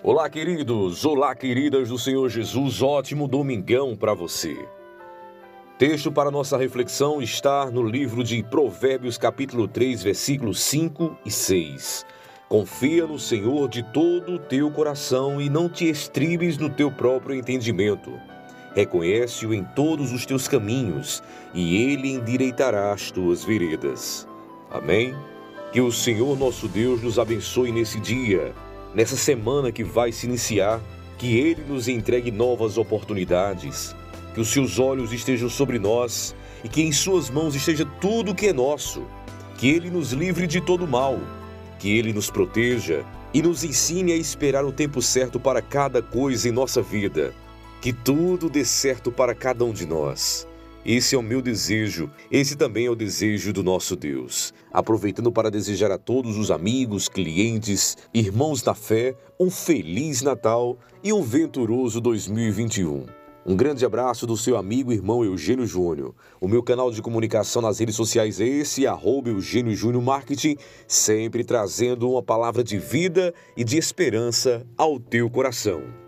Olá, queridos! Olá, queridas do Senhor Jesus! Ótimo domingão para você! Texto para nossa reflexão está no livro de Provérbios, capítulo 3, versículos 5 e 6. Confia no Senhor de todo o teu coração e não te estribes no teu próprio entendimento. Reconhece-o em todos os teus caminhos e ele endireitará as tuas veredas. Amém? Que o Senhor nosso Deus nos abençoe nesse dia nessa semana que vai se iniciar, que Ele nos entregue novas oportunidades, que os seus olhos estejam sobre nós e que em Suas mãos esteja tudo o que é nosso, que Ele nos livre de todo mal, que Ele nos proteja e nos ensine a esperar o tempo certo para cada coisa em nossa vida, que tudo dê certo para cada um de nós. Esse é o meu desejo, esse também é o desejo do nosso Deus. Aproveitando para desejar a todos os amigos, clientes, irmãos da fé, um feliz Natal e um venturoso 2021. Um grande abraço do seu amigo e irmão Eugênio Júnior. O meu canal de comunicação nas redes sociais é esse, arroba Eugênio Júnior Marketing, sempre trazendo uma palavra de vida e de esperança ao teu coração.